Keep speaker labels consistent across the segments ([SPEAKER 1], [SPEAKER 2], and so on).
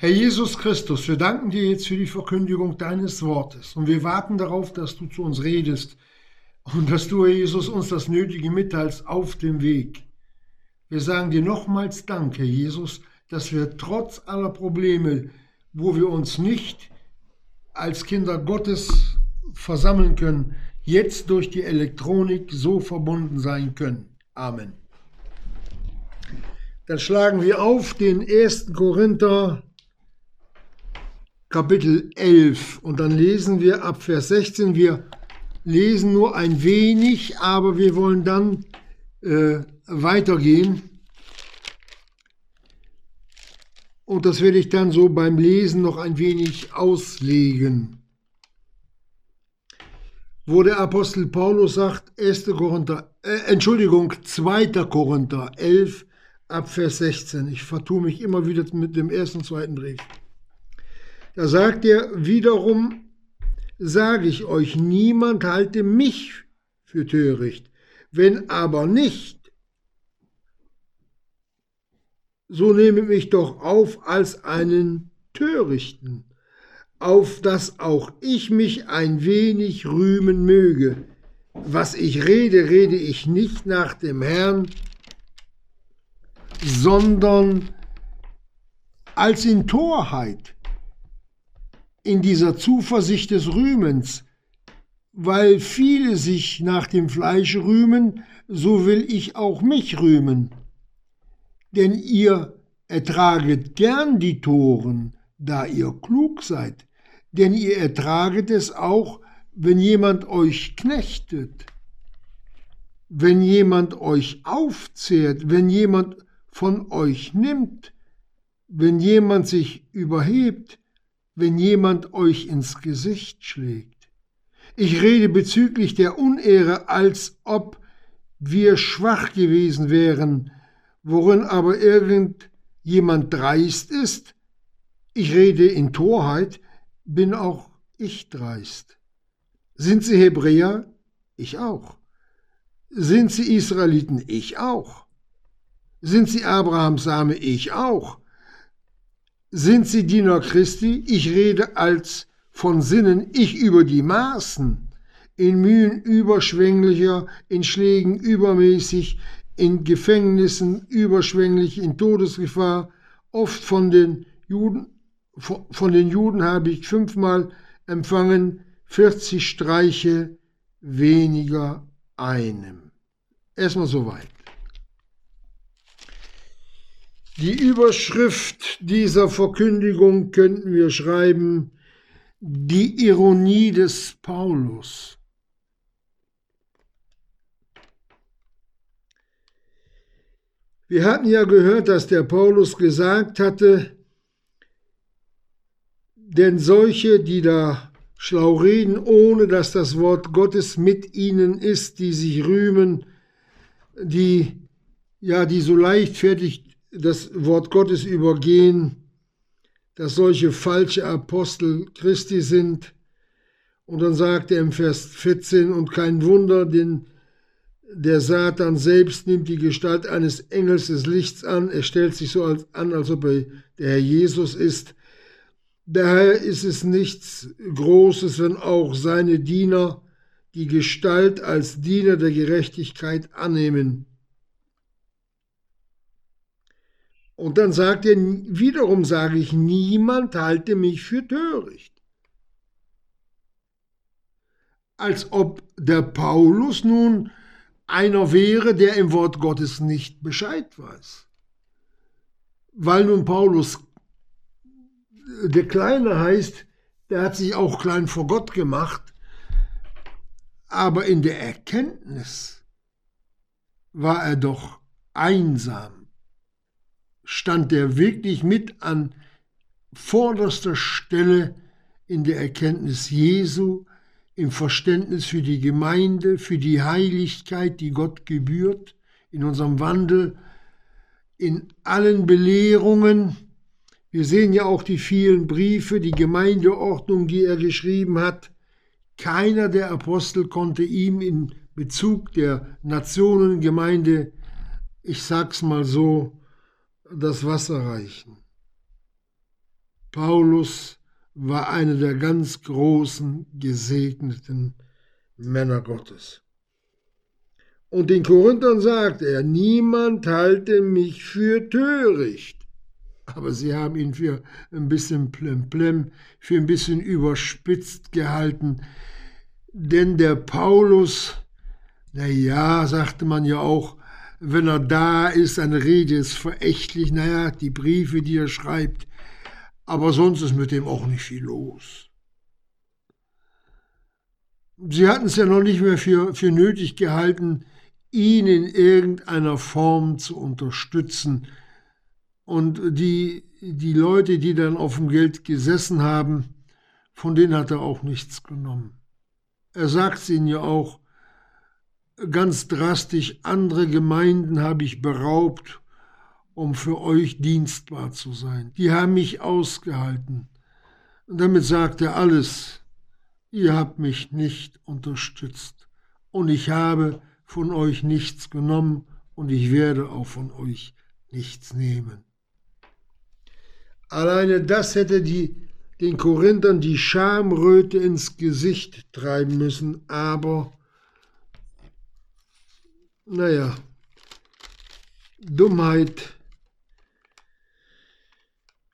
[SPEAKER 1] Herr Jesus Christus, wir danken dir jetzt für die Verkündigung deines Wortes und wir warten darauf, dass du zu uns redest und dass du, Herr Jesus, uns das Nötige mitteilst auf dem Weg. Wir sagen dir nochmals Dank, Herr Jesus, dass wir trotz aller Probleme, wo wir uns nicht als Kinder Gottes versammeln können, jetzt durch die Elektronik so verbunden sein können. Amen. Dann schlagen wir auf den 1. Korinther Kapitel 11 und dann lesen wir ab Vers 16. Wir lesen nur ein wenig, aber wir wollen dann äh, weitergehen. Und das werde ich dann so beim Lesen noch ein wenig auslegen. Wo der Apostel Paulus sagt, 1. Korinther, äh, Entschuldigung, 2. Korinther 11 ab Vers 16. Ich vertue mich immer wieder mit dem ersten und zweiten Brief. Da sagt er wiederum, sage ich euch, niemand halte mich für töricht. Wenn aber nicht, so nehme mich doch auf als einen Törichten, auf dass auch ich mich ein wenig rühmen möge. Was ich rede, rede ich nicht nach dem Herrn, sondern als in Torheit in dieser Zuversicht des Rühmens, weil viele sich nach dem Fleisch rühmen, so will ich auch mich rühmen. Denn ihr ertraget gern die Toren, da ihr klug seid, denn ihr ertraget es auch, wenn jemand euch knechtet, wenn jemand euch aufzehrt, wenn jemand von euch nimmt, wenn jemand sich überhebt, wenn jemand euch ins Gesicht schlägt. Ich rede bezüglich der Unehre, als ob wir schwach gewesen wären, worin aber irgendjemand dreist ist. Ich rede in Torheit, bin auch ich dreist. Sind sie Hebräer? Ich auch. Sind sie Israeliten? Ich auch. Sind sie Abrahams Same? Ich auch. Sind sie Diener Christi? Ich rede als von Sinnen, ich über die Maßen, in Mühen überschwänglicher, in Schlägen übermäßig, in Gefängnissen überschwänglich, in Todesgefahr, oft von den Juden, von den Juden habe ich fünfmal empfangen, 40 Streiche weniger einem. Erstmal soweit. Die Überschrift dieser Verkündigung könnten wir schreiben, die Ironie des Paulus. Wir hatten ja gehört, dass der Paulus gesagt hatte, denn solche, die da schlau reden, ohne dass das Wort Gottes mit ihnen ist, die sich rühmen, die ja, die so leichtfertig das Wort Gottes übergehen, dass solche falsche Apostel Christi sind. Und dann sagt er im Vers 14, und kein Wunder, denn der Satan selbst nimmt die Gestalt eines Engels des Lichts an. Er stellt sich so an, als ob er der Herr Jesus ist. Daher ist es nichts Großes, wenn auch seine Diener die Gestalt als Diener der Gerechtigkeit annehmen. Und dann sagt er, wiederum sage ich, niemand halte mich für töricht. Als ob der Paulus nun einer wäre, der im Wort Gottes nicht Bescheid weiß. Weil nun Paulus der Kleine heißt, der hat sich auch klein vor Gott gemacht, aber in der Erkenntnis war er doch einsam stand er wirklich mit an vorderster Stelle in der Erkenntnis Jesu, im Verständnis für die Gemeinde, für die Heiligkeit, die Gott gebührt, in unserem Wandel, in allen Belehrungen. Wir sehen ja auch die vielen Briefe, die Gemeindeordnung, die er geschrieben hat. Keiner der Apostel konnte ihm in Bezug der Nationengemeinde, ich sag's mal so, das Wasser reichen. Paulus war einer der ganz großen, gesegneten Männer Gottes. Und den Korinthern sagt er, niemand halte mich für töricht. Aber sie haben ihn für ein bisschen plemplem, für ein bisschen überspitzt gehalten. Denn der Paulus, na ja, sagte man ja auch, wenn er da ist, seine Rede ist verächtlich, naja, die Briefe, die er schreibt, aber sonst ist mit dem auch nicht viel los. Sie hatten es ja noch nicht mehr für, für nötig gehalten, ihn in irgendeiner Form zu unterstützen. Und die, die Leute, die dann auf dem Geld gesessen haben, von denen hat er auch nichts genommen. Er sagt es ihnen ja auch ganz drastisch, andere Gemeinden habe ich beraubt, um für euch dienstbar zu sein. Die haben mich ausgehalten. Und damit sagt er alles, ihr habt mich nicht unterstützt. Und ich habe von euch nichts genommen und ich werde auch von euch nichts nehmen. Alleine das hätte die, den Korinthern die Schamröte ins Gesicht treiben müssen, aber naja, Dummheit.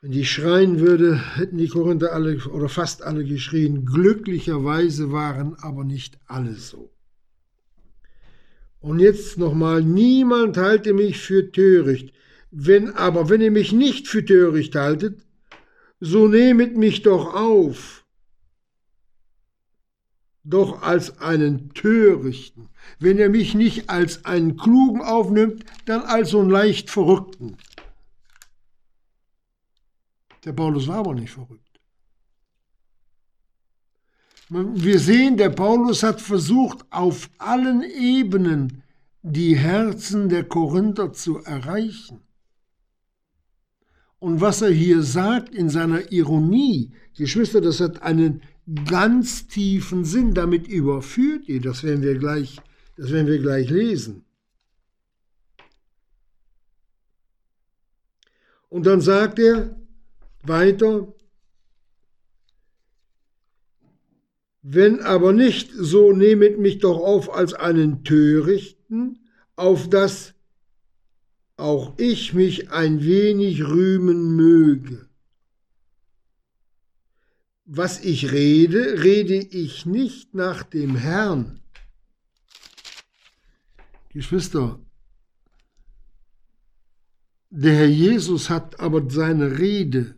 [SPEAKER 1] Wenn die schreien würde, hätten die Korinther alle oder fast alle geschrien. Glücklicherweise waren aber nicht alle so. Und jetzt nochmal, niemand halte mich für töricht. Wenn aber, wenn ihr mich nicht für töricht haltet, so nehmet mich doch auf, doch als einen törichten. Wenn ihr mich nicht als einen klugen aufnimmt, dann als so einen leicht verrückten. Der Paulus war aber nicht verrückt. Wir sehen, der Paulus hat versucht, auf allen Ebenen die Herzen der Korinther zu erreichen. Und was er hier sagt in seiner Ironie, Geschwister, das hat einen ganz tiefen Sinn. Damit überführt ihr, das werden wir gleich, das werden wir gleich lesen. Und dann sagt er weiter, Wenn aber nicht, so nehmet mich doch auf als einen Törichten, auf dass auch ich mich ein wenig rühmen möge. Was ich rede, rede ich nicht nach dem Herrn. Geschwister, der Herr Jesus hat aber seine Rede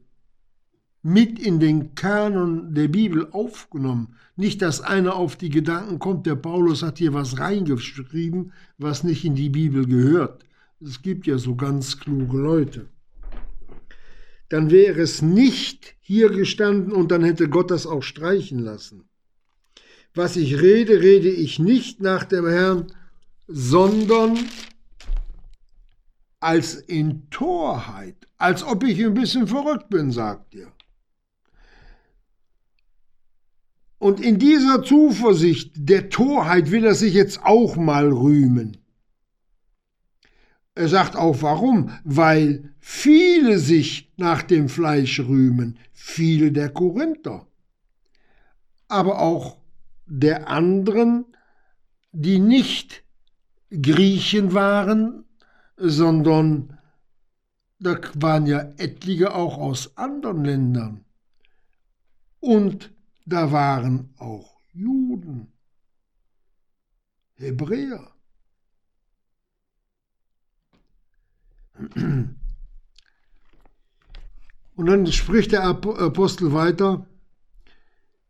[SPEAKER 1] mit in den Kanon der Bibel aufgenommen. Nicht, dass einer auf die Gedanken kommt, der Paulus hat hier was reingeschrieben, was nicht in die Bibel gehört. Es gibt ja so ganz kluge Leute. Dann wäre es nicht hier gestanden und dann hätte Gott das auch streichen lassen. Was ich rede, rede ich nicht nach dem Herrn, sondern als in Torheit, als ob ich ein bisschen verrückt bin, sagt er. Und in dieser Zuversicht der Torheit will er sich jetzt auch mal rühmen. Er sagt auch warum, weil viele sich nach dem Fleisch rühmen, viele der Korinther, aber auch der anderen, die nicht Griechen waren, sondern da waren ja etliche auch aus anderen Ländern. Und da waren auch Juden, Hebräer. Und dann spricht der Apostel weiter,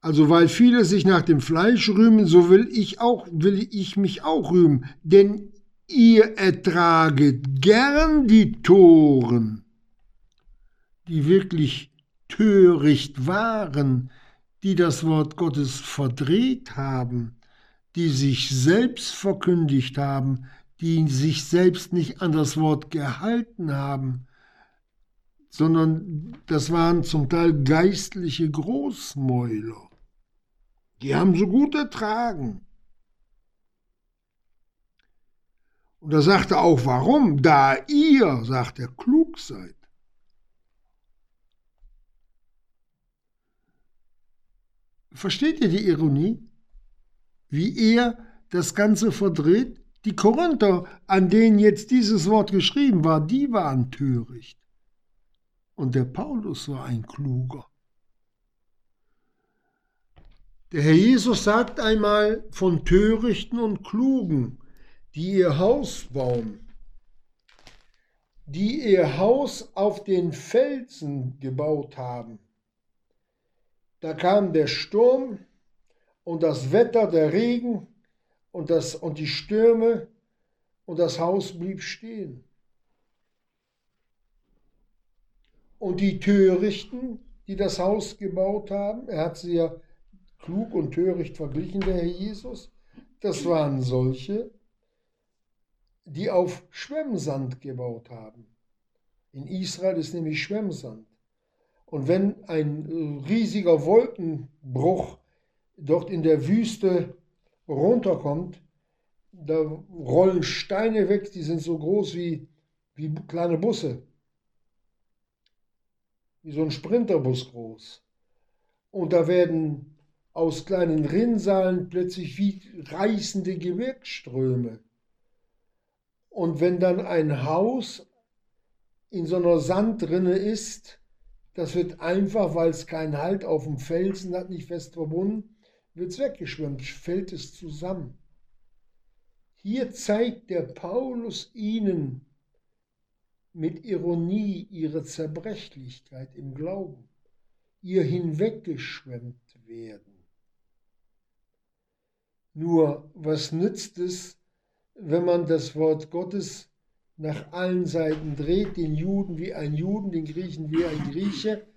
[SPEAKER 1] also weil viele sich nach dem Fleisch rühmen, so will ich auch, will ich mich auch rühmen, denn ihr ertraget gern die Toren, die wirklich töricht waren, die das Wort Gottes verdreht haben, die sich selbst verkündigt haben, die sich selbst nicht an das Wort gehalten haben, sondern das waren zum Teil geistliche Großmäuler. Die haben so gut ertragen. Und er sagte auch, warum? Da ihr, sagt er, klug seid. Versteht ihr die Ironie? Wie er das Ganze verdreht? Die Korinther, an denen jetzt dieses Wort geschrieben war, die waren töricht. Und der Paulus war ein Kluger. Der Herr Jesus sagt einmal von Törichten und Klugen, die ihr Haus bauen, die ihr Haus auf den Felsen gebaut haben. Da kam der Sturm und das Wetter, der Regen und, das, und die Stürme und das Haus blieb stehen. Und die Törichten, die das Haus gebaut haben, er hat sie ja klug und töricht verglichen, der Herr Jesus. Das waren solche, die auf Schwemmsand gebaut haben. In Israel ist nämlich Schwemmsand. Und wenn ein riesiger Wolkenbruch dort in der Wüste runterkommt, da rollen Steine weg, die sind so groß wie, wie kleine Busse. Wie so ein Sprinterbus groß. Und da werden aus kleinen Rinnsalen plötzlich wie reißende Gebirgsströme. Und wenn dann ein Haus in so einer Sandrinne ist, das wird einfach, weil es keinen Halt auf dem Felsen hat, nicht fest verbunden, wird es weggeschwemmt, fällt es zusammen. Hier zeigt der Paulus ihnen mit Ironie ihre Zerbrechlichkeit im Glauben, ihr hinweggeschwemmt werden. Nur was nützt es, wenn man das Wort Gottes nach allen Seiten dreht, den Juden wie ein Juden, den Griechen wie ein Grieche?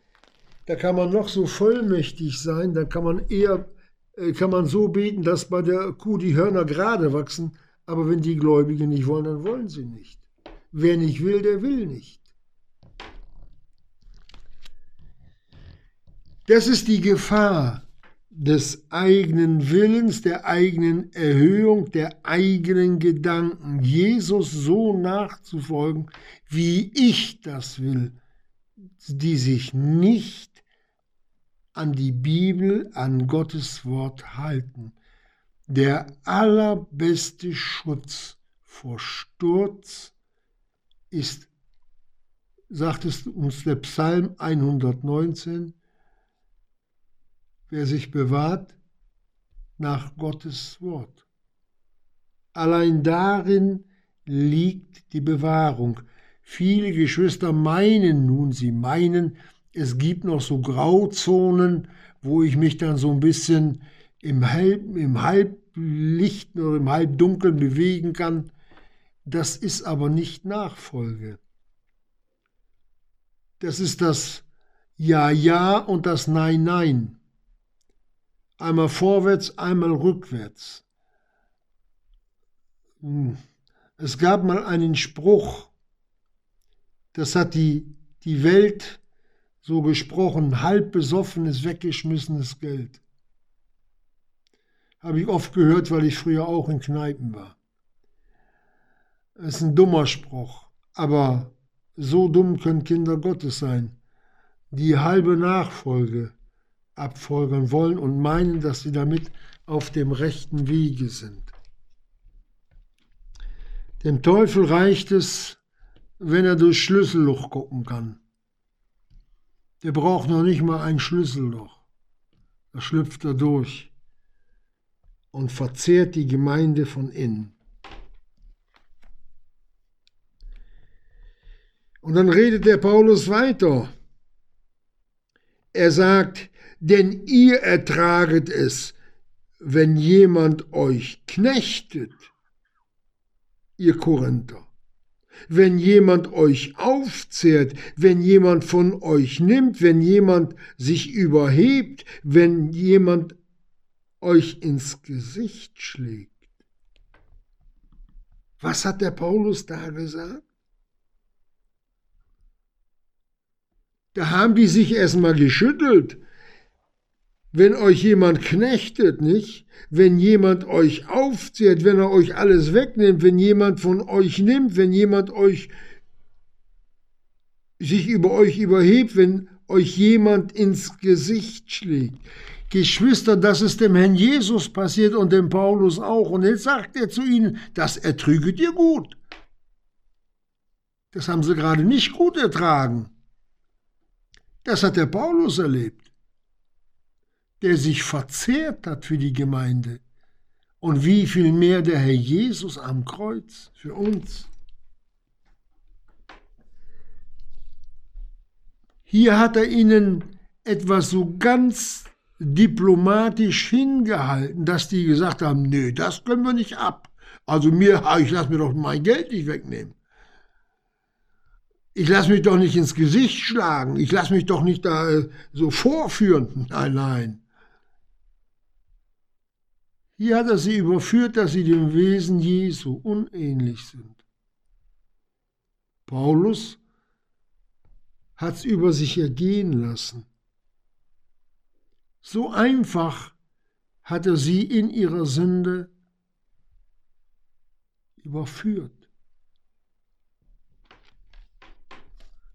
[SPEAKER 1] Da kann man noch so vollmächtig sein, da kann man eher äh, kann man so beten, dass bei der Kuh die Hörner gerade wachsen, aber wenn die Gläubigen nicht wollen, dann wollen sie nicht. Wer nicht will, der will nicht. Das ist die Gefahr, des eigenen Willens, der eigenen Erhöhung, der eigenen Gedanken, Jesus so nachzufolgen, wie ich das will, die sich nicht an die Bibel, an Gottes Wort halten. Der allerbeste Schutz vor Sturz ist, sagt es uns der Psalm 119, wer sich bewahrt nach Gottes Wort. Allein darin liegt die Bewahrung. Viele Geschwister meinen nun, sie meinen, es gibt noch so Grauzonen, wo ich mich dann so ein bisschen im, Halb, im Halblicht oder im Halbdunkeln bewegen kann. Das ist aber nicht Nachfolge. Das ist das Ja, Ja und das Nein, Nein einmal vorwärts, einmal rückwärts. Hm. Es gab mal einen Spruch, das hat die, die Welt so gesprochen, halb besoffenes, weggeschmissenes Geld. Habe ich oft gehört, weil ich früher auch in Kneipen war. Das ist ein dummer Spruch, aber so dumm können Kinder Gottes sein. Die halbe Nachfolge abfolgern wollen und meinen, dass sie damit auf dem rechten Wege sind. Dem Teufel reicht es, wenn er durch Schlüsselloch gucken kann. Der braucht noch nicht mal ein Schlüsselloch. Da schlüpft er durch und verzehrt die Gemeinde von innen. Und dann redet der Paulus weiter. Er sagt, denn ihr ertraget es, wenn jemand euch knechtet, ihr Korinther, wenn jemand euch aufzehrt, wenn jemand von euch nimmt, wenn jemand sich überhebt, wenn jemand euch ins Gesicht schlägt. Was hat der Paulus da gesagt? Da haben die sich erstmal geschüttelt wenn euch jemand knechtet, nicht? Wenn jemand euch aufzehrt, wenn er euch alles wegnimmt, wenn jemand von euch nimmt, wenn jemand euch sich über euch überhebt, wenn euch jemand ins Gesicht schlägt. Geschwister, das ist dem Herrn Jesus passiert und dem Paulus auch. Und jetzt sagt er zu ihnen, das ertrüget ihr gut. Das haben sie gerade nicht gut ertragen. Das hat der Paulus erlebt, der sich verzehrt hat für die Gemeinde. Und wie viel mehr der Herr Jesus am Kreuz für uns. Hier hat er ihnen etwas so ganz diplomatisch hingehalten, dass die gesagt haben, nee, das können wir nicht ab. Also mir, ich lasse mir doch mein Geld nicht wegnehmen. Ich lasse mich doch nicht ins Gesicht schlagen. Ich lasse mich doch nicht da äh, so vorführen. Nein, nein. Hier hat er sie überführt, dass sie dem Wesen Jesu unähnlich sind. Paulus hat es über sich ergehen lassen. So einfach hat er sie in ihrer Sünde überführt.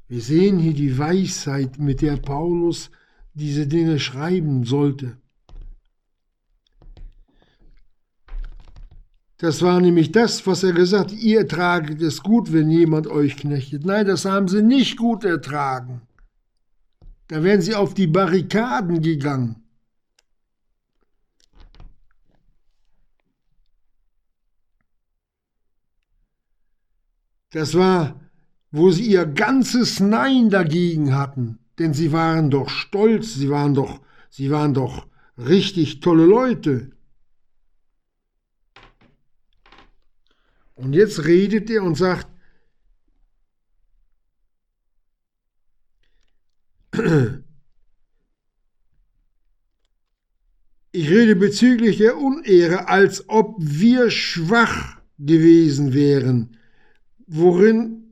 [SPEAKER 1] Wir sehen hier die Weisheit, mit der Paulus diese Dinge schreiben sollte. Das war nämlich das, was er gesagt hat, ihr traget es gut, wenn jemand euch knechtet. Nein, das haben sie nicht gut ertragen. Da wären sie auf die Barrikaden gegangen. Das war wo sie ihr ganzes Nein dagegen hatten, denn sie waren doch stolz, sie waren doch, sie waren doch richtig tolle Leute. Und jetzt redet er und sagt, ich rede bezüglich der Unehre, als ob wir schwach gewesen wären, worin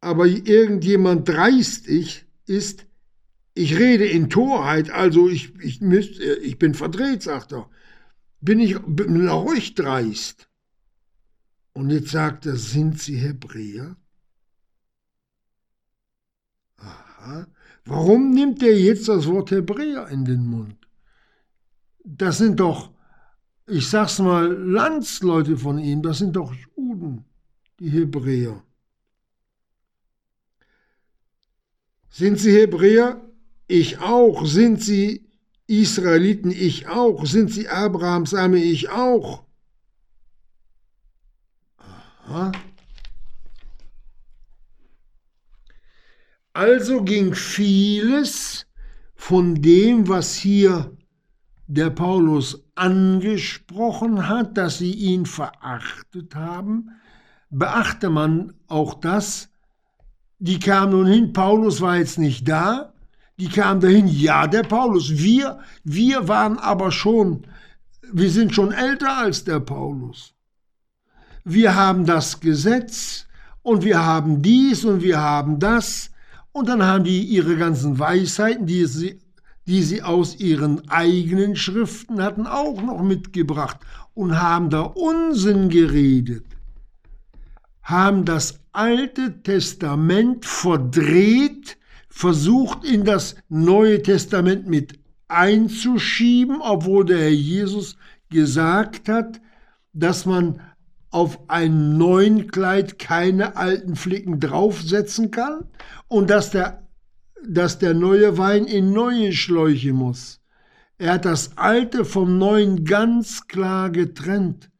[SPEAKER 1] aber irgendjemand dreist ich, ist, ich rede in Torheit, also ich, ich, müsst, ich bin verdreht, sagt er. Bin ich bin ruhig dreist. Und jetzt sagt er, sind Sie Hebräer? Aha. Warum nimmt er jetzt das Wort Hebräer in den Mund? Das sind doch, ich sag's mal, Landsleute von ihm, das sind doch Juden, die Hebräer. Sind sie Hebräer? Ich auch. Sind sie Israeliten? Ich auch. Sind sie Abrahams Arme? Ich auch. Also ging vieles von dem, was hier der Paulus angesprochen hat, dass sie ihn verachtet haben, beachte man auch das, die kam nun hin, Paulus war jetzt nicht da, die kam dahin, ja, der Paulus, wir, wir waren aber schon, wir sind schon älter als der Paulus. Wir haben das Gesetz und wir haben dies und wir haben das. Und dann haben die ihre ganzen Weisheiten, die sie, die sie aus ihren eigenen Schriften hatten, auch noch mitgebracht und haben da Unsinn geredet. Haben das Alte Testament verdreht, versucht in das Neue Testament mit einzuschieben, obwohl der Herr Jesus gesagt hat, dass man auf ein neuen Kleid keine alten Flicken draufsetzen kann und dass der, dass der neue Wein in neue Schläuche muss. Er hat das Alte vom Neuen ganz klar getrennt.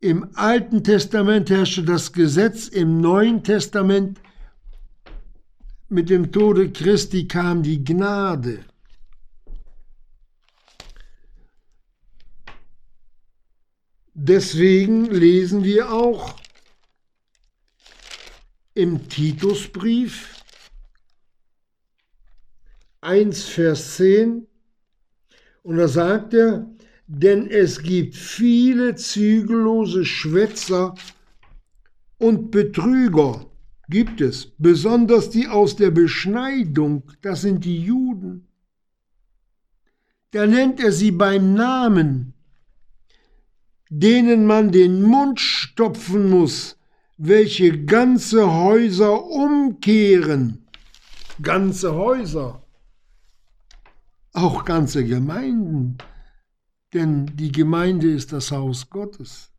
[SPEAKER 1] Im Alten Testament herrschte das Gesetz, im Neuen Testament mit dem Tode Christi kam die Gnade. Deswegen lesen wir auch im Titusbrief 1, Vers 10, und da sagt er, denn es gibt viele zügellose Schwätzer und Betrüger, gibt es, besonders die aus der Beschneidung, das sind die Juden. Da nennt er sie beim Namen, denen man den Mund stopfen muss, welche ganze Häuser umkehren. ganze Häuser, auch ganze Gemeinden, denn die Gemeinde ist das Haus Gottes.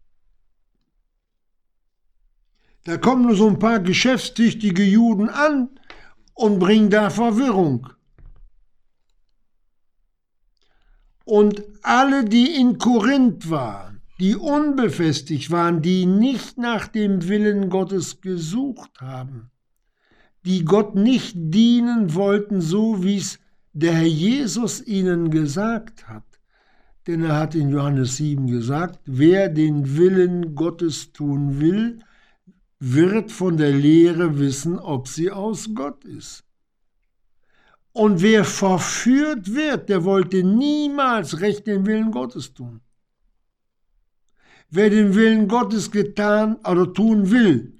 [SPEAKER 1] Da kommen nur so ein paar geschäftstüchtige Juden an und bringen da Verwirrung. Und alle, die in Korinth waren, die unbefestigt waren, die nicht nach dem Willen Gottes gesucht haben, die Gott nicht dienen wollten, so wie es der Herr Jesus ihnen gesagt hat. Denn er hat in Johannes 7 gesagt, wer den Willen Gottes tun will, wird von der Lehre wissen, ob sie aus Gott ist. Und wer verführt wird, der wollte niemals recht den Willen Gottes tun. Wer den Willen Gottes getan oder tun will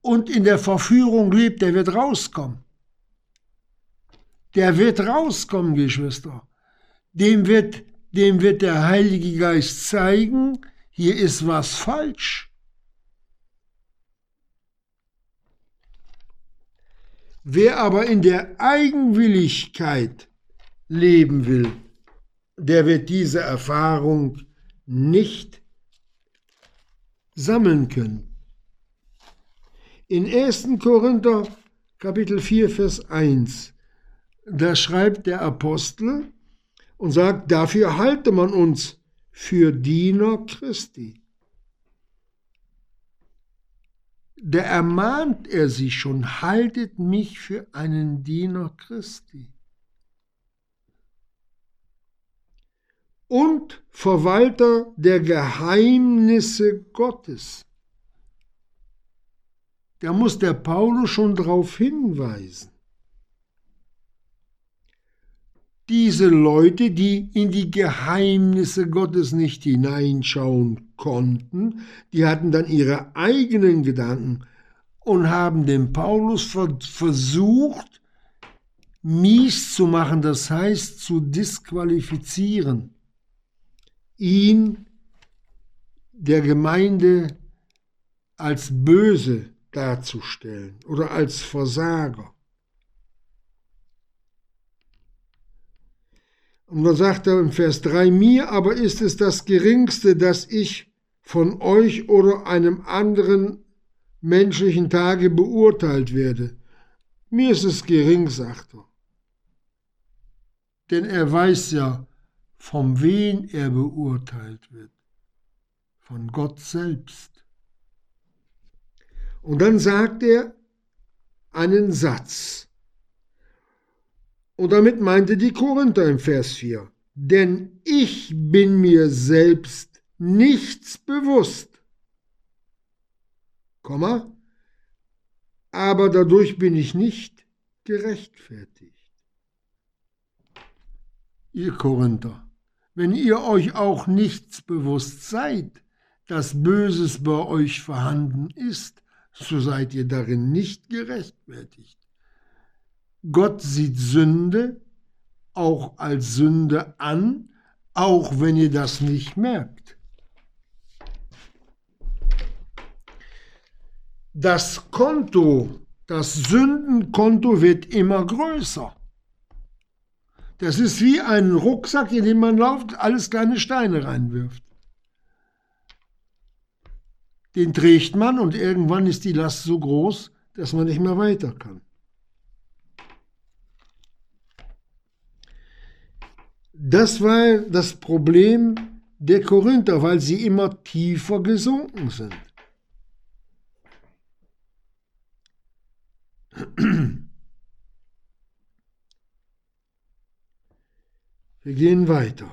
[SPEAKER 1] und in der Verführung lebt, der wird rauskommen. Der wird rauskommen, Geschwister. Dem wird, dem wird der Heilige Geist zeigen, hier ist was falsch. Wer aber in der Eigenwilligkeit leben will, der wird diese Erfahrung nicht sammeln können. In 1. Korinther Kapitel 4, Vers 1, da schreibt der Apostel und sagt, dafür halte man uns für Diener Christi. da ermahnt er sie schon, haltet mich für einen Diener Christi. Und Verwalter der Geheimnisse Gottes. Da muss der Paulus schon darauf hinweisen. Diese Leute, die in die Geheimnisse Gottes nicht hineinschauen konnten, die hatten dann ihre eigenen Gedanken und haben den Paulus versucht, mies zu machen, das heißt zu disqualifizieren, ihn der Gemeinde als böse darzustellen oder als Versager. Und dann sagt er im Vers 3, mir aber ist es das Geringste, dass ich von euch oder einem anderen menschlichen Tage beurteilt werde. Mir ist es gering, sagt er. Denn er weiß ja, von wen er beurteilt wird. Von Gott selbst. Und dann sagt er einen Satz. Und damit meinte die Korinther im Vers 4. Denn ich bin mir selbst nichts bewusst. Komma, aber dadurch bin ich nicht gerechtfertigt. Ihr Korinther, wenn ihr euch auch nichts bewusst seid, dass Böses bei euch vorhanden ist, so seid ihr darin nicht gerechtfertigt. Gott sieht Sünde auch als Sünde an, auch wenn ihr das nicht merkt. Das Konto, das Sündenkonto wird immer größer. Das ist wie ein Rucksack, in den man läuft, alles kleine Steine reinwirft. Den trägt man und irgendwann ist die Last so groß, dass man nicht mehr weiter kann. Das war das Problem der Korinther, weil sie immer tiefer gesunken sind. Wir gehen weiter.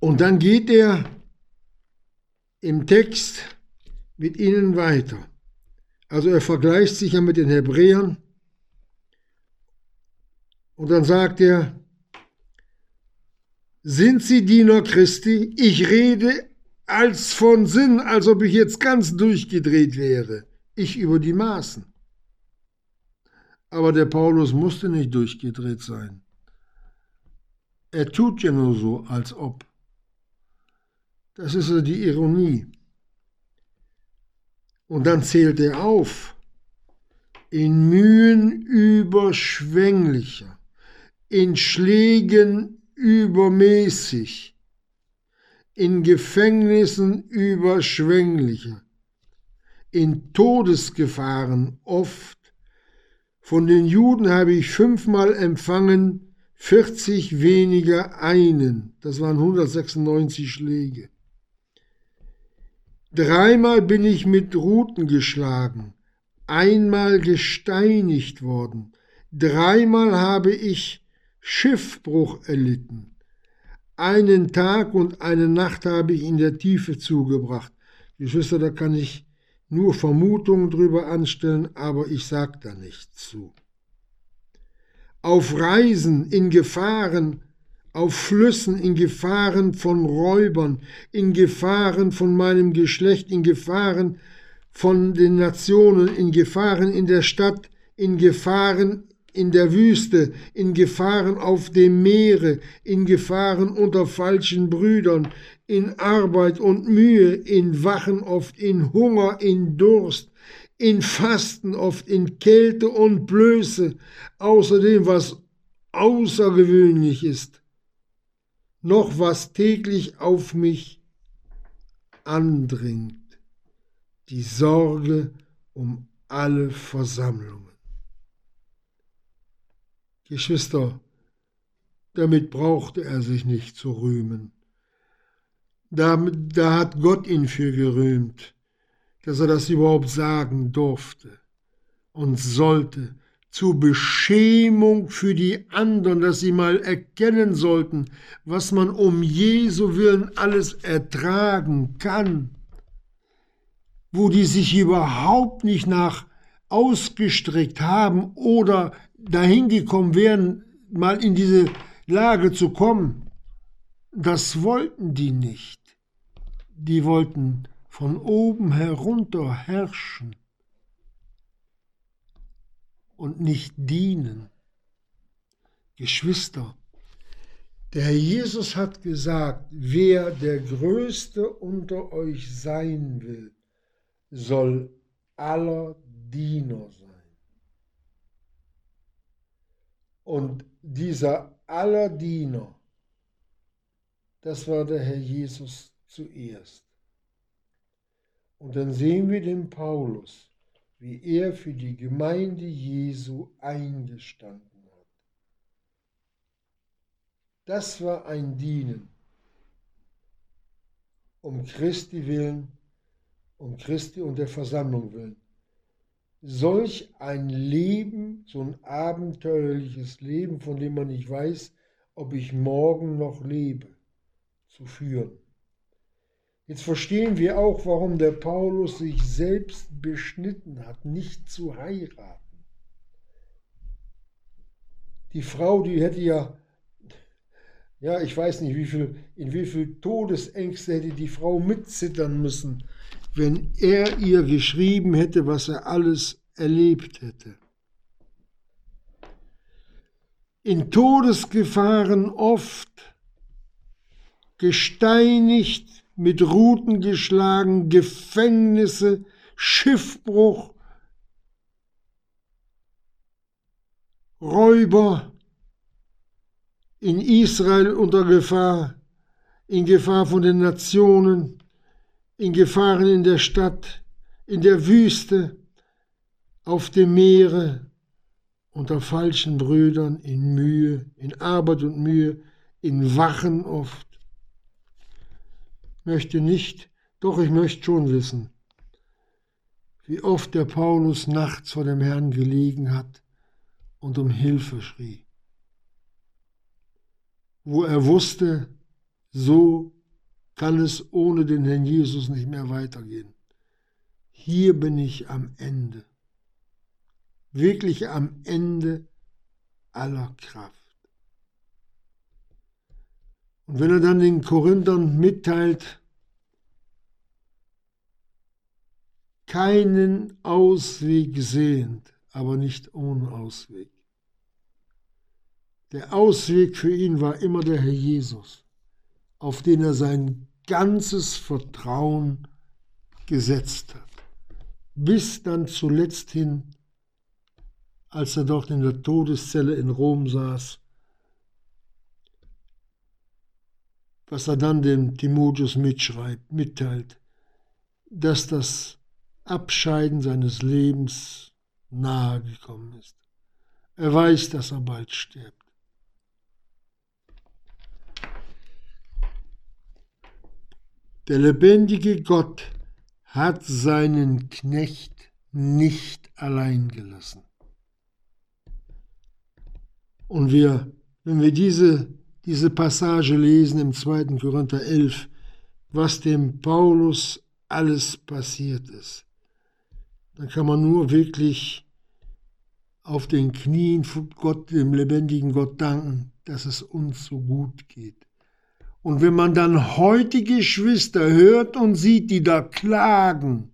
[SPEAKER 1] Und dann geht er im Text mit ihnen weiter. Also er vergleicht sich ja mit den Hebräern und dann sagt er, sind Sie Diener Christi? Ich rede als von Sinn, als ob ich jetzt ganz durchgedreht wäre. Ich über die Maßen. Aber der Paulus musste nicht durchgedreht sein. Er tut ja nur so, als ob. Das ist ja die Ironie. Und dann zählt er auf in Mühen überschwänglicher, in Schlägen übermäßig, in Gefängnissen überschwänglicher, in Todesgefahren oft. Von den Juden habe ich fünfmal empfangen, 40 weniger einen, das waren 196 Schläge. Dreimal bin ich mit Ruten geschlagen, einmal gesteinigt worden, dreimal habe ich Schiffbruch erlitten. Einen Tag und eine Nacht habe ich in der Tiefe zugebracht. Geschwister, da kann ich nur Vermutungen drüber anstellen, aber ich sage da nichts zu. Auf Reisen, in Gefahren, auf Flüssen, in Gefahren von Räubern, in Gefahren von meinem Geschlecht, in Gefahren von den Nationen, in Gefahren in der Stadt, in Gefahren in der Wüste, in Gefahren auf dem Meere, in Gefahren unter falschen Brüdern, in Arbeit und Mühe, in Wachen oft, in Hunger, in Durst, in Fasten oft, in Kälte und Blöße, außerdem was außergewöhnlich ist, noch was täglich auf mich andringt, die Sorge um alle Versammlungen. Geschwister, damit brauchte er sich nicht zu rühmen. Da, da hat Gott ihn für gerühmt, dass er das überhaupt sagen durfte und sollte, zur Beschämung für die anderen, dass sie mal erkennen sollten, was man um Jesu willen alles ertragen kann, wo die sich überhaupt nicht nach ausgestreckt haben oder dahin gekommen wären, mal in diese Lage zu kommen, das wollten die nicht. Die wollten von oben herunter herrschen und nicht dienen. Geschwister, der Herr Jesus hat gesagt, wer der Größte unter euch sein will, soll aller Diener sein. Und dieser aller Diener, das war der Herr Jesus zuerst. Und dann sehen wir den Paulus, wie er für die Gemeinde Jesu eingestanden hat. Das war ein Dienen um Christi willen, um Christi und der Versammlung willen solch ein Leben, so ein abenteuerliches Leben, von dem man nicht weiß, ob ich morgen noch lebe, zu führen. Jetzt verstehen wir auch, warum der Paulus sich selbst beschnitten hat, nicht zu heiraten. Die Frau, die hätte ja, ja, ich weiß nicht, wie viel, in wie viel Todesängste hätte die Frau mitzittern müssen, wenn er ihr geschrieben hätte, was er alles erlebt hätte. In Todesgefahren oft, gesteinigt, mit Ruten geschlagen, Gefängnisse, Schiffbruch, Räuber, in Israel unter Gefahr, in Gefahr von den Nationen, in Gefahren in der Stadt, in der Wüste, auf dem Meere, unter falschen Brüdern, in Mühe, in Arbeit und Mühe, in Wachen oft. Möchte nicht, doch ich möchte schon wissen, wie oft der Paulus nachts vor dem Herrn gelegen hat und um Hilfe schrie, wo er wusste, so kann es ohne den Herrn Jesus nicht mehr weitergehen. Hier bin ich am Ende, wirklich am Ende aller Kraft. Und wenn er dann den Korinthern mitteilt, keinen Ausweg sehend, aber nicht ohne Ausweg. Der Ausweg für ihn war immer der Herr Jesus auf den er sein ganzes Vertrauen gesetzt hat, bis dann zuletzt hin als er dort in der Todeszelle in Rom saß, was er dann dem Timotheus mitschreibt, mitteilt, dass das Abscheiden seines Lebens nahe gekommen ist. Er weiß, dass er bald stirbt. Der lebendige Gott hat seinen Knecht nicht allein gelassen. Und wir, wenn wir diese, diese Passage lesen im 2. Korinther 11, was dem Paulus alles passiert ist, dann kann man nur wirklich auf den Knien Gott, dem lebendigen Gott danken, dass es uns so gut geht. Und wenn man dann heute Geschwister hört und sieht, die da klagen,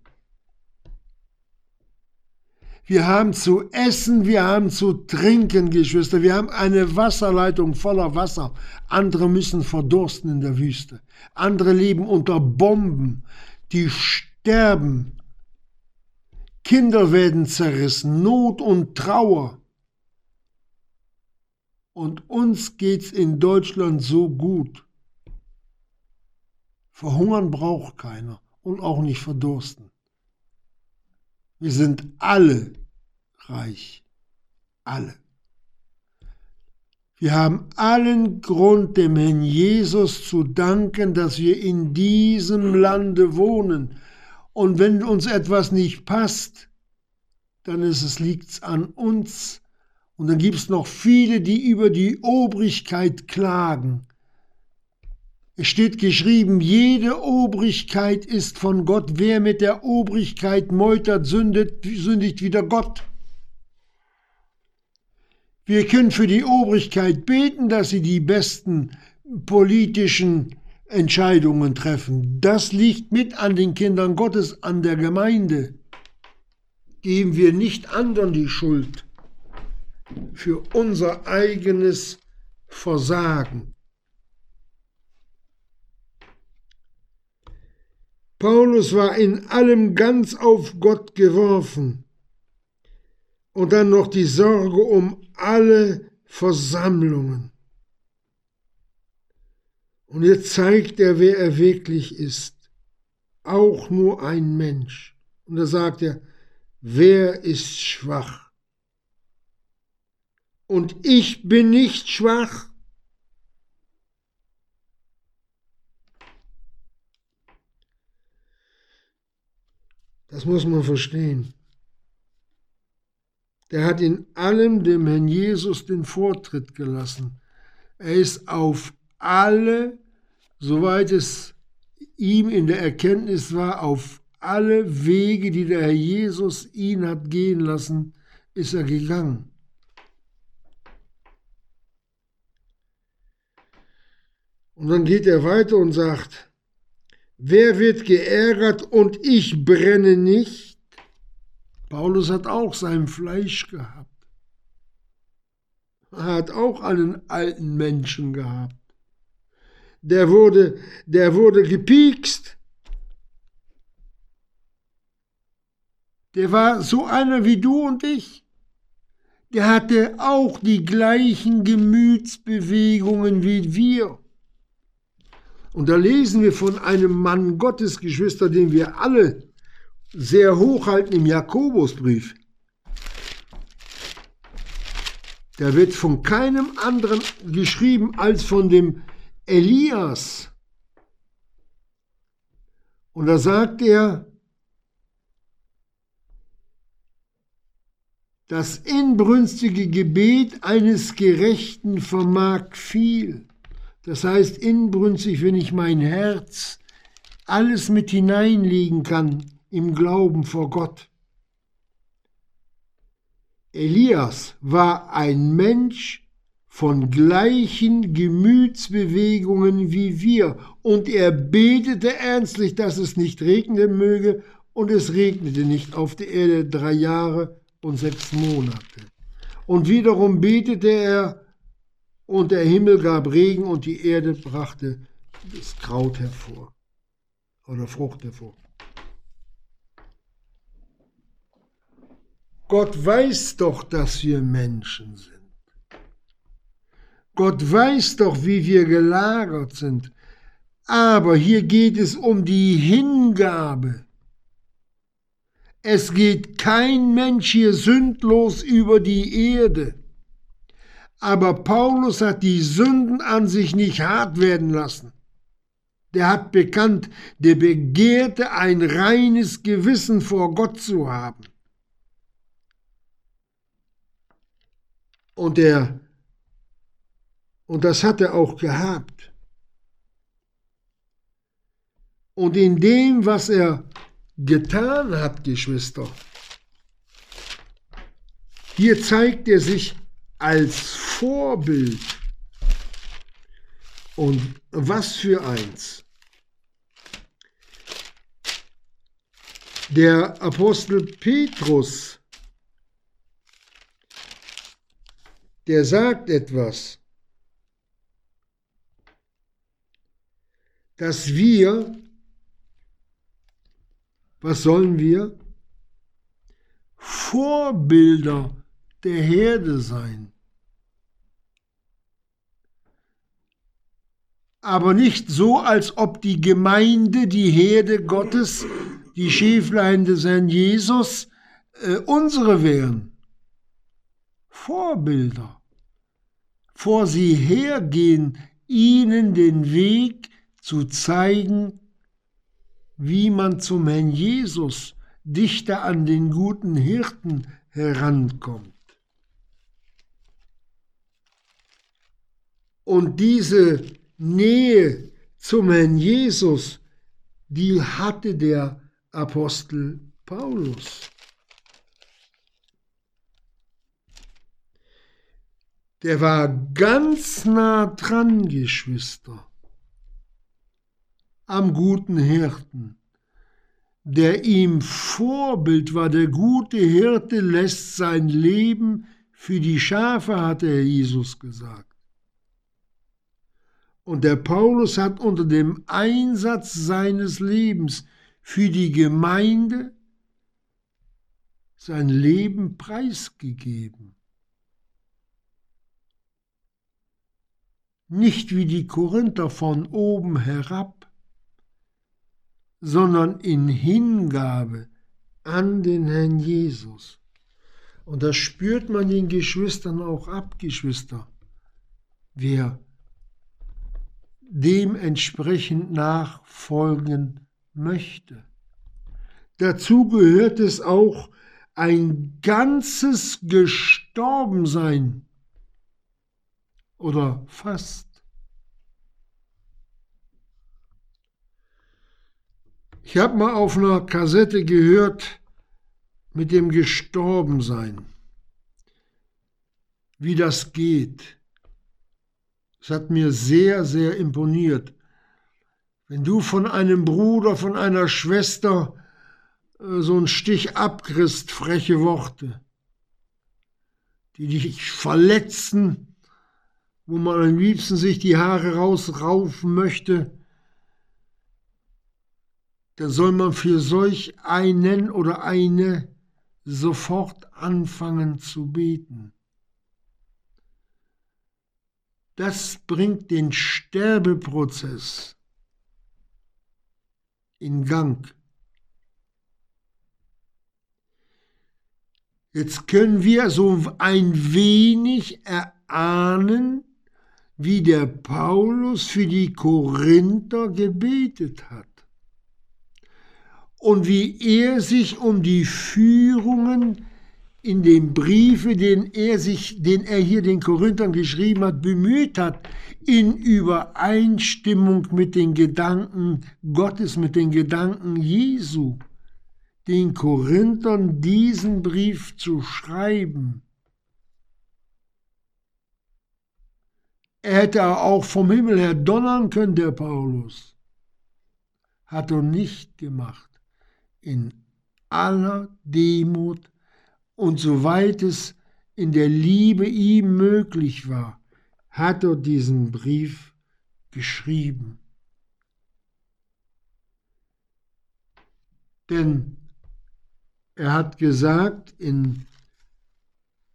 [SPEAKER 1] wir haben zu essen, wir haben zu trinken, Geschwister. Wir haben eine Wasserleitung voller Wasser. Andere müssen verdursten in der Wüste. Andere leben unter Bomben. Die sterben. Kinder werden zerrissen. Not und Trauer. Und uns geht's in Deutschland so gut. Verhungern braucht keiner und auch nicht verdursten. Wir sind alle reich. Alle. Wir haben allen Grund, dem Herrn Jesus zu danken, dass wir in diesem Lande wohnen. Und wenn uns etwas nicht passt, dann ist es liegt's an uns. Und dann gibt es noch viele, die über die Obrigkeit klagen. Es steht geschrieben, jede Obrigkeit ist von Gott. Wer mit der Obrigkeit meutert, sündet, sündigt wieder Gott. Wir können für die Obrigkeit beten, dass sie die besten politischen Entscheidungen treffen. Das liegt mit an den Kindern Gottes, an der Gemeinde. Geben wir nicht anderen die Schuld für unser eigenes Versagen. Paulus war in allem ganz auf Gott geworfen. Und dann noch die Sorge um alle Versammlungen. Und jetzt zeigt er, wer er wirklich ist. Auch nur ein Mensch. Und da sagt er, wer ist schwach? Und ich bin nicht schwach. Das muss man verstehen. Der hat in allem dem Herrn Jesus den Vortritt gelassen. Er ist auf alle, soweit es ihm in der Erkenntnis war, auf alle Wege, die der Herr Jesus ihn hat gehen lassen, ist er gegangen. Und dann geht er weiter und sagt, Wer wird geärgert und ich brenne nicht? Paulus hat auch sein Fleisch gehabt. Er hat auch einen alten Menschen gehabt. Der wurde, der wurde gepiekst. Der war so einer wie du und ich. Der hatte auch die gleichen Gemütsbewegungen wie wir. Und da lesen wir von einem Mann Gottes, Geschwister, den wir alle sehr hochhalten im Jakobusbrief. Der wird von keinem anderen geschrieben als von dem Elias. Und da sagt er, das inbrünstige Gebet eines Gerechten vermag viel. Das heißt inbrünstig, wenn ich mein Herz alles mit hineinlegen kann im Glauben vor Gott. Elias war ein Mensch von gleichen Gemütsbewegungen wie wir, und er betete ernstlich, dass es nicht regnen möge, und es regnete nicht auf der Erde drei Jahre und sechs Monate. Und wiederum betete er und der Himmel gab Regen und die Erde brachte das Kraut hervor oder Frucht hervor. Gott weiß doch, dass wir Menschen sind. Gott weiß doch, wie wir gelagert sind. Aber hier geht es um die Hingabe. Es geht kein Mensch hier sündlos über die Erde. Aber Paulus hat die Sünden an sich nicht hart werden lassen. Der hat bekannt, der begehrte ein reines Gewissen vor Gott zu haben. Und er und das hat er auch gehabt. Und in dem, was er getan hat, Geschwister, hier zeigt er sich als Vorbild. Und was für eins. Der Apostel Petrus, der sagt etwas, dass wir, was sollen wir? Vorbilder der Herde sein. Aber nicht so, als ob die Gemeinde, die Herde Gottes, die Schäflein des Herrn Jesus, äh, unsere wären. Vorbilder. Vor sie hergehen, ihnen den Weg zu zeigen, wie man zum Herrn Jesus dichter an den guten Hirten herankommt. Und diese Nähe zum Herrn Jesus, die hatte der Apostel Paulus. Der war ganz nah dran, Geschwister am guten Hirten, der ihm Vorbild war. Der gute Hirte lässt sein Leben für die Schafe, hatte Herr Jesus gesagt. Und der Paulus hat unter dem Einsatz seines Lebens für die Gemeinde sein Leben preisgegeben. Nicht wie die Korinther von oben herab, sondern in Hingabe an den Herrn Jesus. Und das spürt man den Geschwistern auch ab, Geschwister. Wer dementsprechend nachfolgen möchte. Dazu gehört es auch ein ganzes Gestorbensein oder fast. Ich habe mal auf einer Kassette gehört mit dem Gestorbensein, wie das geht. Es hat mir sehr, sehr imponiert. Wenn du von einem Bruder, von einer Schwester äh, so einen Stich abkriegst, freche Worte, die dich verletzen, wo man am liebsten sich die Haare rausraufen möchte, dann soll man für solch einen oder eine sofort anfangen zu beten. Das bringt den Sterbeprozess in Gang. Jetzt können wir so ein wenig erahnen, wie der Paulus für die Korinther gebetet hat und wie er sich um die Führungen in dem Briefe, den er sich, den er hier den Korinthern geschrieben hat, bemüht hat, in Übereinstimmung mit den Gedanken Gottes, mit den Gedanken Jesu, den Korinthern diesen Brief zu schreiben. Er hätte auch vom Himmel her donnern können, der Paulus. Hat er nicht gemacht in aller Demut und soweit es in der Liebe ihm möglich war, hat er diesen Brief geschrieben. Denn er hat gesagt in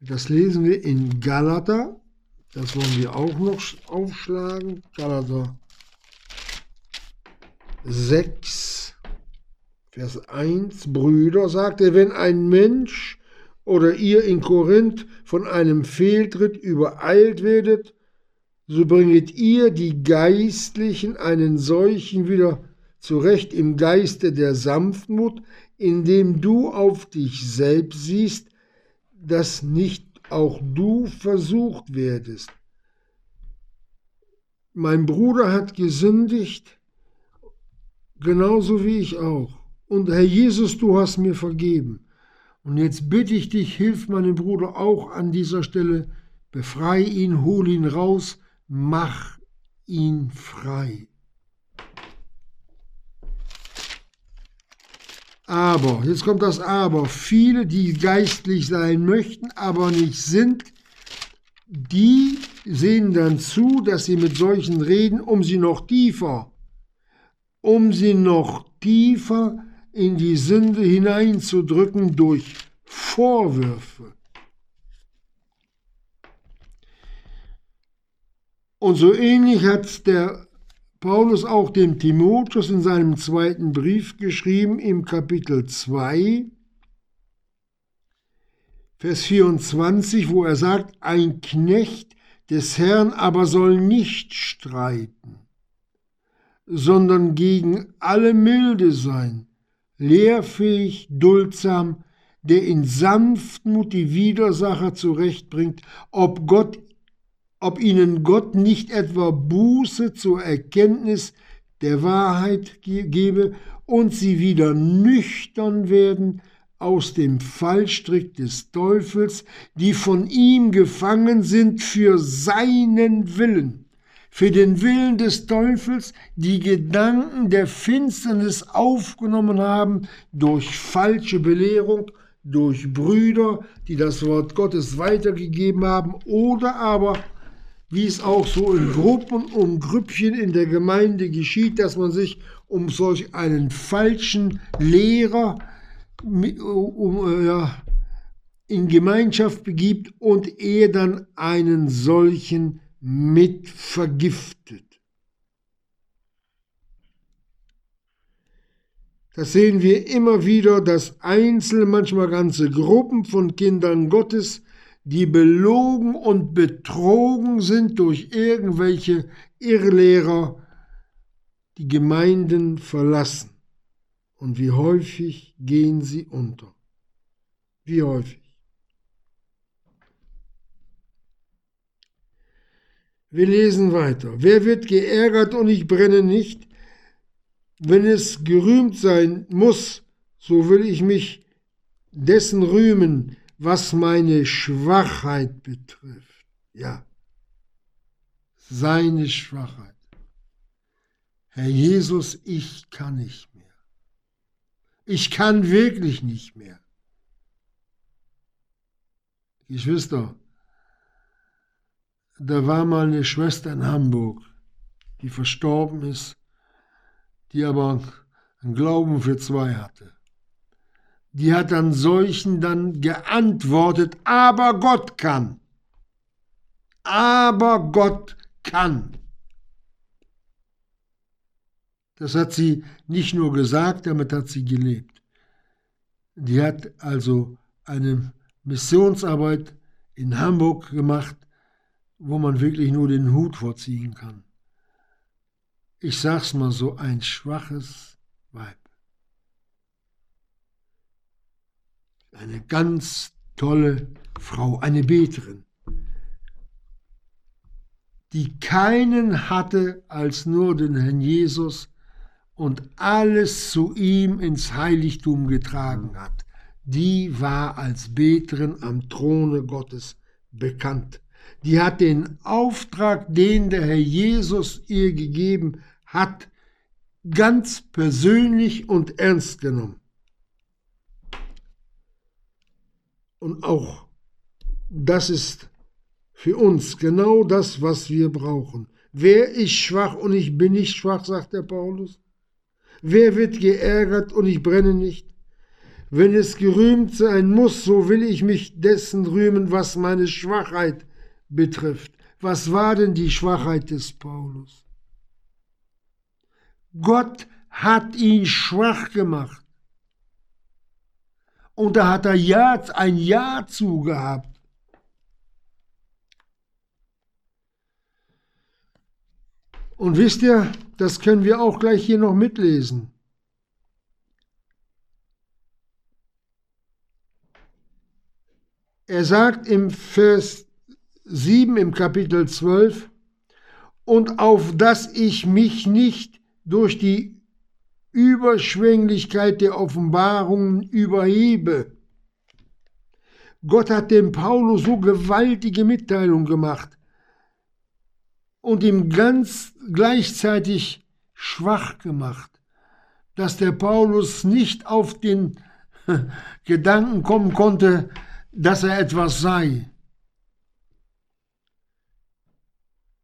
[SPEAKER 1] Das lesen wir in Galater. Das wollen wir auch noch aufschlagen. Galater 6, Vers 1. Brüder, sagt er, wenn ein Mensch oder ihr in Korinth von einem Fehltritt übereilt werdet, so bringet ihr die Geistlichen einen solchen wieder zurecht im Geiste der Sanftmut, indem du auf dich selbst siehst, dass nicht auch du versucht werdest. Mein Bruder hat gesündigt, genauso wie ich auch. Und Herr Jesus, du hast mir vergeben. Und jetzt bitte ich dich, hilf meinem Bruder auch an dieser Stelle, befreie ihn, hol ihn raus, mach ihn frei. Aber, jetzt kommt das Aber, viele, die geistlich sein möchten, aber nicht sind, die sehen dann zu, dass sie mit solchen reden, um sie noch tiefer, um sie noch tiefer in die Sünde hineinzudrücken durch Vorwürfe. Und so ähnlich hat der Paulus auch dem Timotheus in seinem zweiten Brief geschrieben im Kapitel 2, Vers 24, wo er sagt, ein Knecht des Herrn aber soll nicht streiten, sondern gegen alle milde sein, lehrfähig, duldsam, der in Sanftmut die Widersacher zurechtbringt, ob Gott ob ihnen Gott nicht etwa Buße zur Erkenntnis der Wahrheit gebe und sie wieder nüchtern werden aus dem Fallstrick des Teufels, die von ihm gefangen sind für seinen Willen, für den Willen des Teufels, die Gedanken der Finsternis aufgenommen haben durch falsche Belehrung, durch Brüder, die das Wort Gottes weitergegeben haben, oder aber wie es auch so in Gruppen und Grüppchen in der Gemeinde geschieht, dass man sich um solch einen falschen Lehrer um, ja, in Gemeinschaft begibt und er dann einen solchen mit vergiftet. Das sehen wir immer wieder, dass Einzelne, manchmal ganze Gruppen von Kindern Gottes die belogen und betrogen sind durch irgendwelche Irrlehrer, die Gemeinden verlassen. Und wie häufig gehen sie unter? Wie häufig? Wir lesen weiter. Wer wird geärgert und ich brenne nicht? Wenn es gerühmt sein muss, so will ich mich dessen rühmen, was meine Schwachheit betrifft. Ja, seine Schwachheit. Herr Jesus, ich kann nicht mehr. Ich kann wirklich nicht mehr. Geschwister, da war mal eine Schwester in Hamburg, die verstorben ist, die aber einen Glauben für zwei hatte die hat dann solchen dann geantwortet, aber Gott kann. Aber Gott kann. Das hat sie nicht nur gesagt, damit hat sie gelebt. Die hat also eine Missionsarbeit in Hamburg gemacht, wo man wirklich nur den Hut vorziehen kann. Ich sag's mal so, ein schwaches Weib. eine ganz tolle Frau, eine Beterin, die keinen hatte als nur den Herrn Jesus und alles zu ihm ins Heiligtum getragen hat. Die war als Beterin am Throne Gottes bekannt. Die hat den Auftrag, den der Herr Jesus ihr gegeben hat, ganz persönlich und ernst genommen. Und auch das ist für uns genau das, was wir brauchen. Wer ist schwach und ich bin nicht schwach, sagt der Paulus? Wer wird geärgert und ich brenne nicht? wenn es gerühmt sein muss, so will ich mich dessen rühmen, was meine Schwachheit betrifft. Was war denn die Schwachheit des Paulus? Gott hat ihn schwach gemacht. Und da hat er ja, ein Ja zugehabt. Und wisst ihr, das können wir auch gleich hier noch mitlesen. Er sagt im Vers 7 im Kapitel 12, und auf dass ich mich nicht durch die Überschwänglichkeit der Offenbarungen überhebe. Gott hat dem Paulus so gewaltige Mitteilungen gemacht und ihm ganz gleichzeitig schwach gemacht, dass der Paulus nicht auf den Gedanken kommen konnte, dass er etwas sei.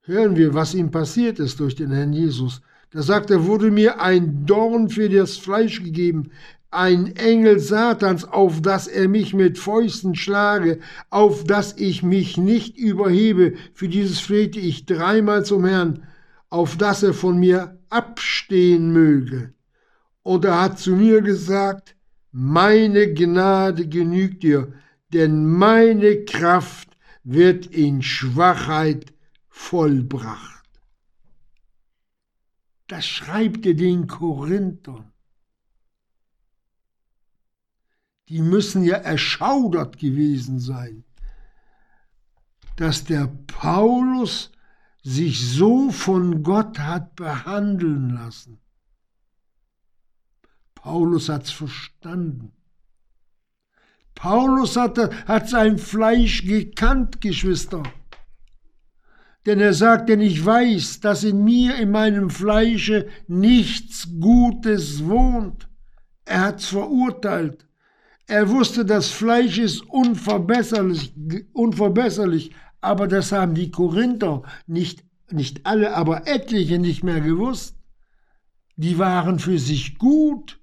[SPEAKER 1] Hören wir, was ihm passiert ist durch den Herrn Jesus. Da sagt er, wurde mir ein Dorn für das Fleisch gegeben, ein Engel Satans, auf dass er mich mit Fäusten schlage, auf dass ich mich nicht überhebe. Für dieses flehte ich dreimal zum Herrn, auf dass er von mir abstehen möge. Und er hat zu mir gesagt, meine Gnade genügt dir, denn meine Kraft wird in Schwachheit vollbracht. Das schreibt er den Korinthern. Die müssen ja erschaudert gewesen sein, dass der Paulus sich so von Gott hat behandeln lassen. Paulus hat's verstanden. Paulus hat, hat sein Fleisch gekannt, Geschwister. Denn er sagt, denn ich weiß, dass in mir, in meinem Fleische, nichts Gutes wohnt. Er hat's verurteilt. Er wusste, das Fleisch ist unverbesserlich, unverbesserlich, aber das haben die Korinther nicht, nicht alle, aber etliche nicht mehr gewusst. Die waren für sich gut.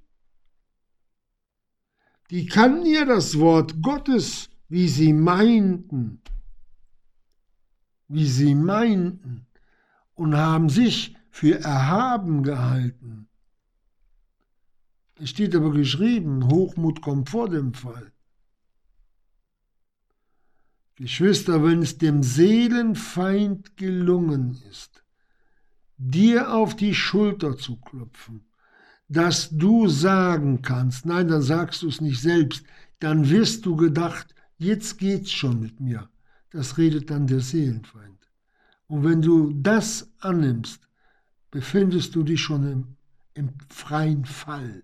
[SPEAKER 1] Die kannten ja das Wort Gottes, wie sie meinten, wie sie meinten und haben sich für erhaben gehalten. Es steht aber geschrieben, Hochmut kommt vor dem Fall. Geschwister, wenn es dem Seelenfeind gelungen ist, dir auf die Schulter zu klopfen, dass du sagen kannst, nein, dann sagst du es nicht selbst, dann wirst du gedacht, jetzt geht's schon mit mir. Das redet dann der Seelenfeind. Und wenn du das annimmst, befindest du dich schon im, im freien Fall.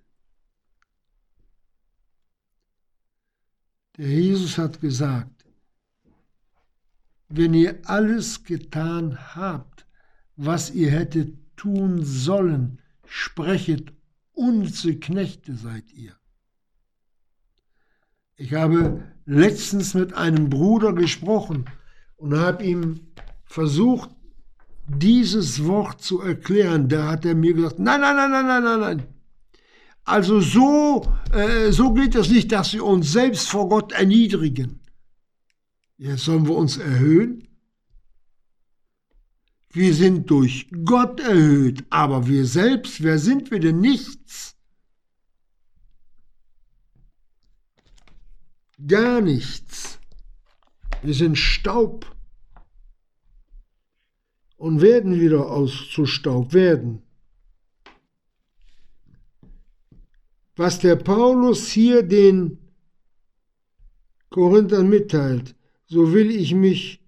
[SPEAKER 1] Der Jesus hat gesagt, wenn ihr alles getan habt, was ihr hättet tun sollen, sprechet unsere Knechte seid ihr. Ich habe letztens mit einem Bruder gesprochen und habe ihm versucht, dieses Wort zu erklären. Da hat er mir gesagt, nein, nein, nein, nein, nein, nein, nein. Also so, äh, so geht es nicht, dass wir uns selbst vor Gott erniedrigen. Jetzt sollen wir uns erhöhen? Wir sind durch Gott erhöht, aber wir selbst, wer sind wir denn? Nichts. Gar nichts. Wir sind Staub und werden wieder aus zu Staub werden. Was der Paulus hier den Korinthern mitteilt, so will ich mich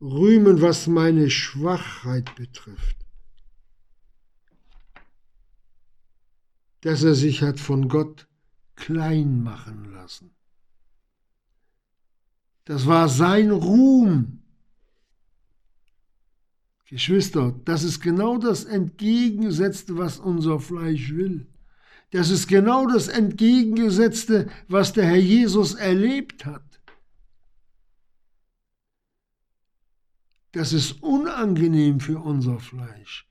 [SPEAKER 1] rühmen, was meine Schwachheit betrifft. Dass er sich hat von Gott klein machen lassen. Das war sein Ruhm. Geschwister, das ist genau das Entgegengesetzte, was unser Fleisch will. Das ist genau das Entgegengesetzte, was der Herr Jesus erlebt hat. Das ist unangenehm für unser Fleisch,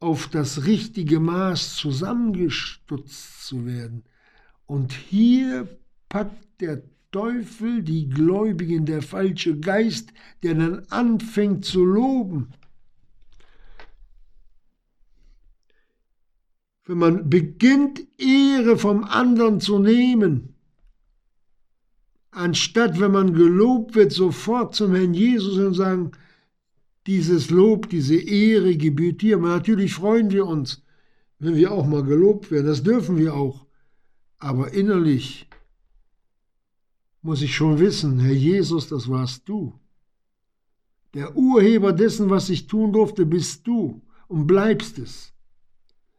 [SPEAKER 1] auf das richtige Maß zusammengestutzt zu werden Und hier packt der Teufel die Gläubigen, der falsche Geist, der dann anfängt zu loben. Wenn man beginnt, Ehre vom anderen zu nehmen, anstatt, wenn man gelobt wird, sofort zum Herrn Jesus und sagen, dieses Lob, diese Ehre gebührt dir. Aber natürlich freuen wir uns, wenn wir auch mal gelobt werden. Das dürfen wir auch. Aber innerlich muss ich schon wissen, Herr Jesus, das warst du. Der Urheber dessen, was ich tun durfte, bist du und bleibst es.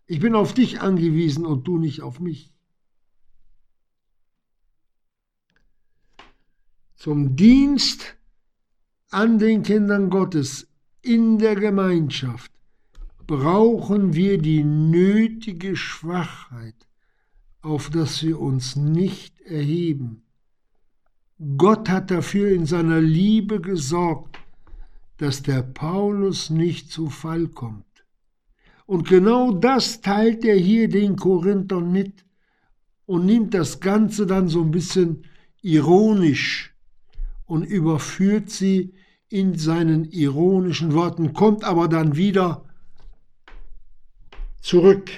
[SPEAKER 1] Ich bin auf dich angewiesen und du nicht auf mich. Zum Dienst an den Kindern Gottes in der Gemeinschaft brauchen wir die nötige Schwachheit, auf dass wir uns nicht erheben. Gott hat dafür in seiner Liebe gesorgt, dass der Paulus nicht zu Fall kommt. Und genau das teilt er hier den Korinthern mit und nimmt das Ganze dann so ein bisschen ironisch und überführt sie in seinen ironischen Worten, kommt aber dann wieder zurück.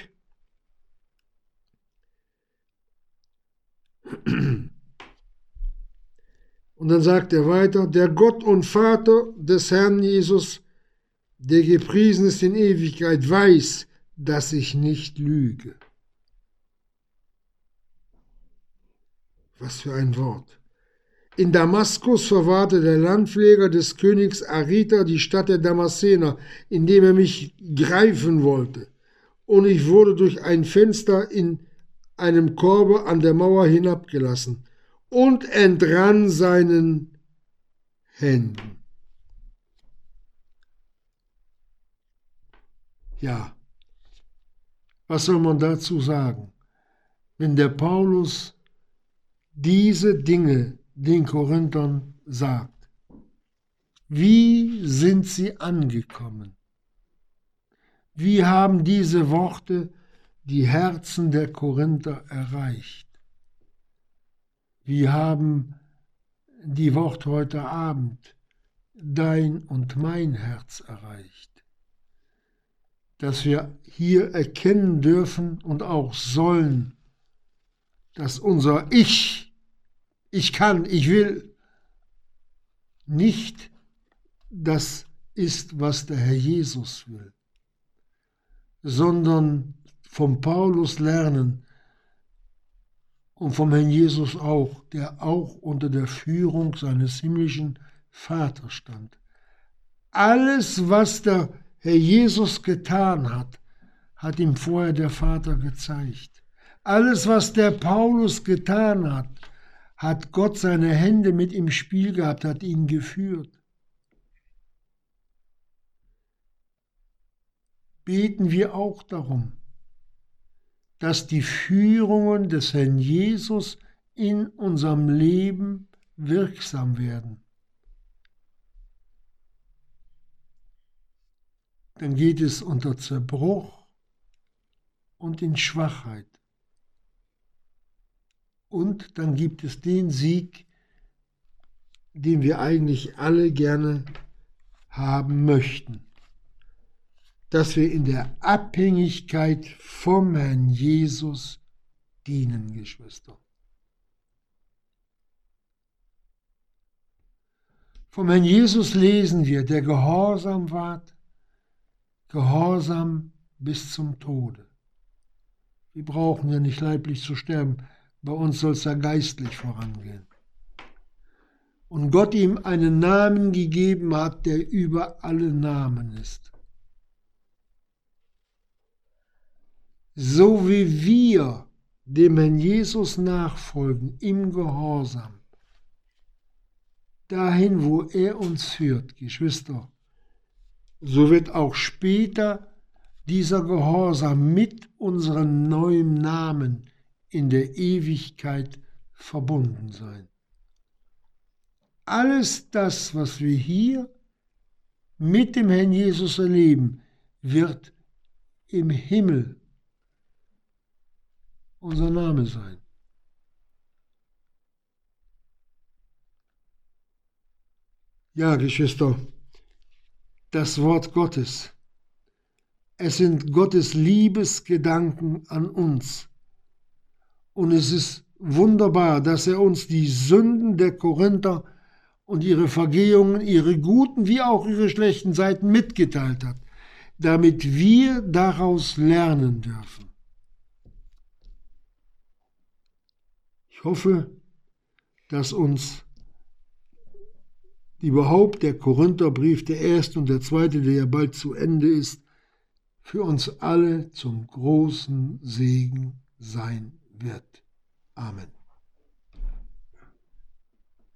[SPEAKER 1] Und dann sagt er weiter, der Gott und Vater des Herrn Jesus, der gepriesen ist in Ewigkeit, weiß, dass ich nicht lüge. Was für ein Wort. In Damaskus verwahrte der Landpfleger des Königs Arita die Stadt der Damaszener, indem er mich greifen wollte. Und ich wurde durch ein Fenster in einem Korbe an der Mauer hinabgelassen und entrann seinen Händen. Ja, was soll man dazu sagen? Wenn der Paulus diese Dinge den Korinthern sagt. Wie sind sie angekommen? Wie haben diese Worte die Herzen der Korinther erreicht? Wie haben die Worte heute Abend dein und mein Herz erreicht? Dass wir hier erkennen dürfen und auch sollen, dass unser Ich ich kann, ich will, nicht das ist, was der Herr Jesus will, sondern vom Paulus lernen und vom Herrn Jesus auch, der auch unter der Führung seines himmlischen Vaters stand. Alles, was der Herr Jesus getan hat, hat ihm vorher der Vater gezeigt. Alles, was der Paulus getan hat, hat Gott seine Hände mit im Spiel gehabt, hat ihn geführt. Beten wir auch darum, dass die Führungen des Herrn Jesus in unserem Leben wirksam werden. Dann geht es unter Zerbruch und in Schwachheit. Und dann gibt es den Sieg, den wir eigentlich alle gerne haben möchten. Dass wir in der Abhängigkeit vom Herrn Jesus dienen, Geschwister. Vom Herrn Jesus lesen wir, der gehorsam ward, gehorsam bis zum Tode. Wir brauchen ja nicht leiblich zu sterben. Bei uns soll es ja geistlich vorangehen. Und Gott ihm einen Namen gegeben hat, der über alle Namen ist. So wie wir dem Herrn Jesus nachfolgen im Gehorsam, dahin, wo er uns führt, Geschwister, so wird auch später dieser Gehorsam mit unserem neuen Namen in der Ewigkeit verbunden sein. Alles das, was wir hier mit dem Herrn Jesus erleben, wird im Himmel unser Name sein. Ja, Geschwister, das Wort Gottes. Es sind Gottes Liebesgedanken an uns. Und es ist wunderbar, dass er uns die Sünden der Korinther und ihre Vergehungen, ihre guten wie auch ihre schlechten Seiten mitgeteilt hat, damit wir daraus lernen dürfen. Ich hoffe, dass uns überhaupt der Korintherbrief, der erste und der zweite, der ja bald zu Ende ist, für uns alle zum großen Segen sein wird. Amen.